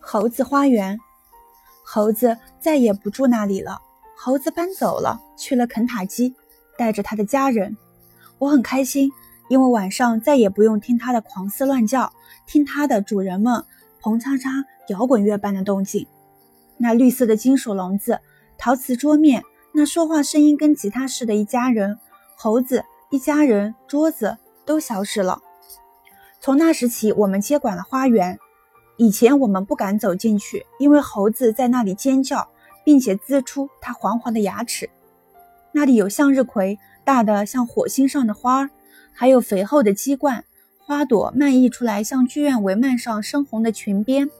猴子花园，猴子再也不住那里了。猴子搬走了，去了肯塔基，带着他的家人。我很开心，因为晚上再也不用听它的狂嘶乱叫，听它的主人们砰嚓嚓摇滚乐般的动静。那绿色的金属笼子，陶瓷桌面，那说话声音跟吉他似的一家人，猴子一家人，桌子都消失了。从那时起，我们接管了花园。以前我们不敢走进去，因为猴子在那里尖叫，并且呲出它黄黄的牙齿。那里有向日葵，大的像火星上的花儿，还有肥厚的鸡冠，花朵漫溢出来，像剧院帷幔上深红的裙边。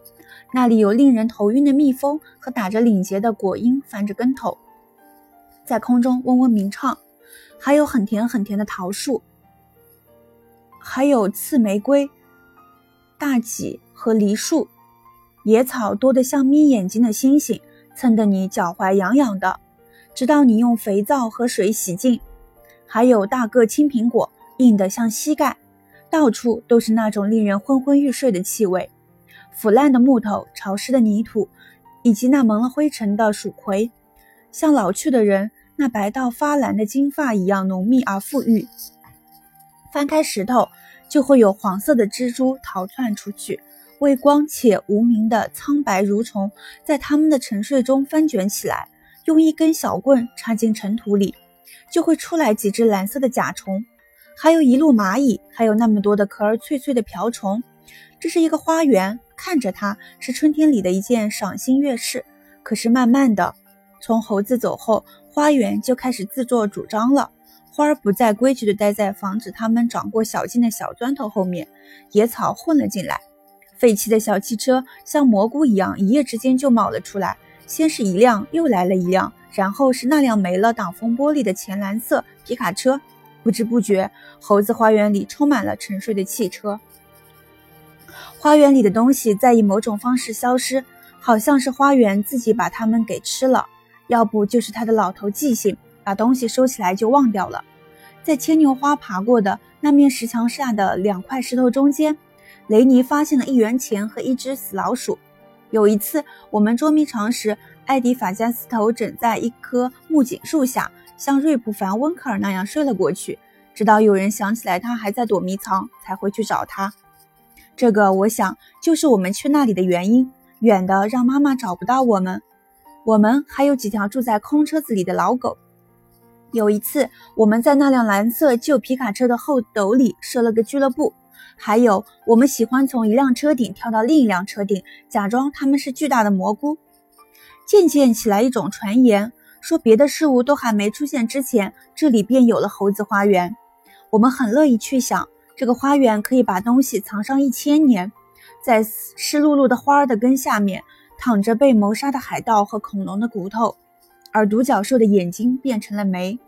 那里有令人头晕的蜜蜂和打着领结的果蝇翻着跟头，在空中嗡嗡鸣唱。还有很甜很甜的桃树，还有刺玫瑰、大戟。和梨树，野草多得像眯眼睛的星星，蹭得你脚踝痒痒的，直到你用肥皂和水洗净。还有大个青苹果，硬得像膝盖，到处都是那种令人昏昏欲睡的气味：腐烂的木头、潮湿的泥土，以及那蒙了灰尘的蜀葵，像老去的人那白到发蓝的金发一样浓密而富裕。翻开石头，就会有黄色的蜘蛛逃窜出去。微光且无名的苍白蠕虫，在它们的沉睡中翻卷起来，用一根小棍插进尘土里，就会出来几只蓝色的甲虫，还有一路蚂蚁，还有那么多的壳儿脆脆的瓢虫。这是一个花园，看着它是春天里的一件赏心悦事。可是慢慢的，从猴子走后，花园就开始自作主张了。花儿不再规矩地待在防止它们长过小径的小砖头后面，野草混了进来。废弃的小汽车像蘑菇一样，一夜之间就冒了出来。先是一辆，又来了一辆，然后是那辆没了挡风玻璃的浅蓝色皮卡车。不知不觉，猴子花园里充满了沉睡的汽车。花园里的东西在以某种方式消失，好像是花园自己把它们给吃了，要不就是他的老头记性，把东西收起来就忘掉了。在牵牛花爬过的那面石墙下的两块石头中间。雷尼发现了一元钱和一只死老鼠。有一次，我们捉迷藏时，艾迪法加斯头枕在一棵木槿树下，像瑞普凡温克尔那样睡了过去，直到有人想起来他还在躲迷藏，才会去找他。这个，我想就是我们去那里的原因，远的让妈妈找不到我们。我们还有几条住在空车子里的老狗。有一次，我们在那辆蓝色旧皮卡车的后斗里设了个俱乐部。还有，我们喜欢从一辆车顶跳到另一辆车顶，假装他们是巨大的蘑菇。渐渐起来一种传言，说别的事物都还没出现之前，这里便有了猴子花园。我们很乐意去想，这个花园可以把东西藏上一千年。在湿漉漉的花儿的根下面，躺着被谋杀的海盗和恐龙的骨头，而独角兽的眼睛变成了煤。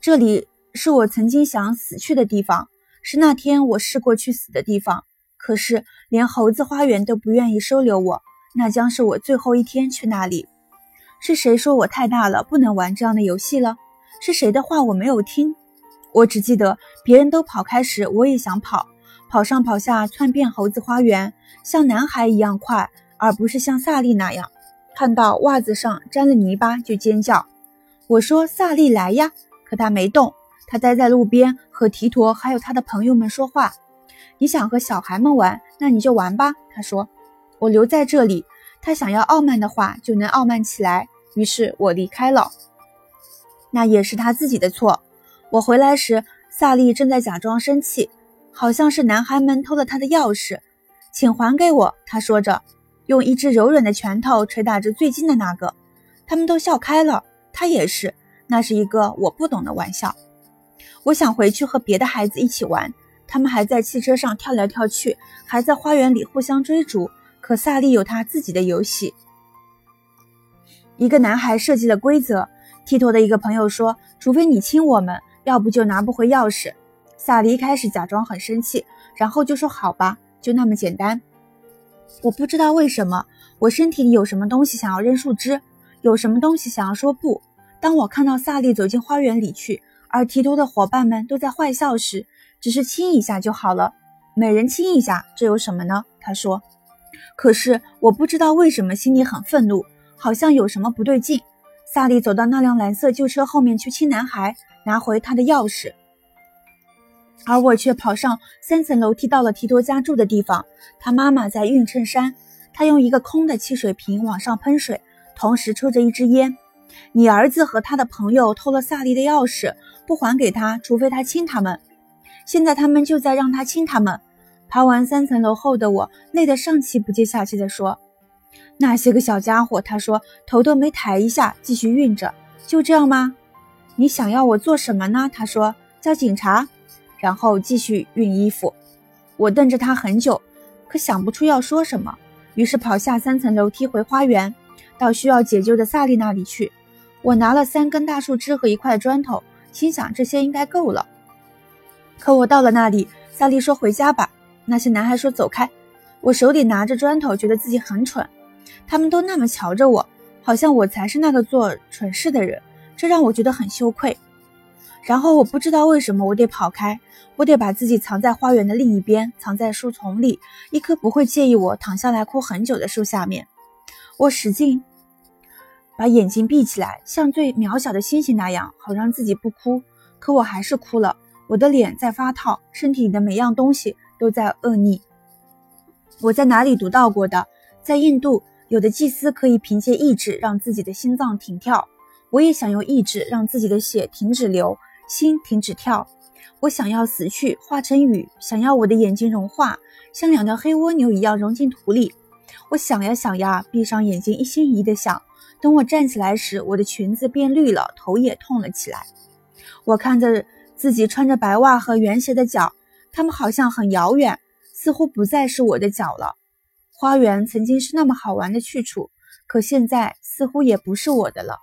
这里是我曾经想死去的地方。是那天我试过去死的地方，可是连猴子花园都不愿意收留我，那将是我最后一天去那里。是谁说我太大了，不能玩这样的游戏了？是谁的话我没有听？我只记得别人都跑开时，我也想跑，跑上跑下，窜遍猴子花园，像男孩一样快，而不是像萨利那样，看到袜子上沾了泥巴就尖叫。我说：“萨利来呀！”可他没动。他待在路边和提托还有他的朋友们说话。你想和小孩们玩，那你就玩吧。他说：“我留在这里。”他想要傲慢的话，就能傲慢起来。于是我离开了。那也是他自己的错。我回来时，萨利正在假装生气，好像是男孩们偷了他的钥匙。请还给我，他说着，用一只柔软的拳头捶打着最近的那个。他们都笑开了，他也是。那是一个我不懂的玩笑。我想回去和别的孩子一起玩，他们还在汽车上跳来跳去，还在花园里互相追逐。可萨利有他自己的游戏。一个男孩设计了规则。剃头的一个朋友说：“除非你亲我们，要不就拿不回钥匙。”萨利一开始假装很生气，然后就说：“好吧，就那么简单。”我不知道为什么，我身体里有什么东西想要扔树枝，有什么东西想要说不。当我看到萨利走进花园里去。而提督的伙伴们都在坏笑时，只是亲一下就好了。每人亲一下，这有什么呢？他说。可是我不知道为什么心里很愤怒，好像有什么不对劲。萨利走到那辆蓝色旧车后面去亲男孩，拿回他的钥匙，而我却跑上三层楼梯，到了提多家住的地方。他妈妈在熨衬衫，他用一个空的汽水瓶往上喷水，同时抽着一支烟。你儿子和他的朋友偷了萨利的钥匙，不还给他，除非他亲他们。现在他们就在让他亲他们。爬完三层楼后的我累得上气不接下气地说：“那些个小家伙。”他说，头都没抬一下，继续运着。就这样吗？你想要我做什么呢？他说：“叫警察。”然后继续熨衣服。我瞪着他很久，可想不出要说什么，于是跑下三层楼梯回花园，到需要解救的萨利那里去。我拿了三根大树枝和一块砖头，心想这些应该够了。可我到了那里，萨利说：“回家吧。”那些男孩说：“走开！”我手里拿着砖头，觉得自己很蠢。他们都那么瞧着我，好像我才是那个做蠢事的人，这让我觉得很羞愧。然后我不知道为什么，我得跑开，我得把自己藏在花园的另一边，藏在树丛里，一棵不会介意我躺下来哭很久的树下面。我使劲把眼睛闭起来，像最渺小的星星那样，好让自己不哭。可我还是哭了，我的脸在发烫，身体里的每样东西。都在恶逆。我在哪里读到过的？在印度，有的祭司可以凭借意志让自己的心脏停跳。我也想用意志让自己的血停止流，心停止跳。我想要死去，化成雨；想要我的眼睛融化，像两条黑蜗牛一样融进土里。我想呀想呀，闭上眼睛，一心一意的想。等我站起来时，我的裙子变绿了，头也痛了起来。我看着自己穿着白袜和圆鞋的脚。他们好像很遥远，似乎不再是我的脚了。花园曾经是那么好玩的去处，可现在似乎也不是我的了。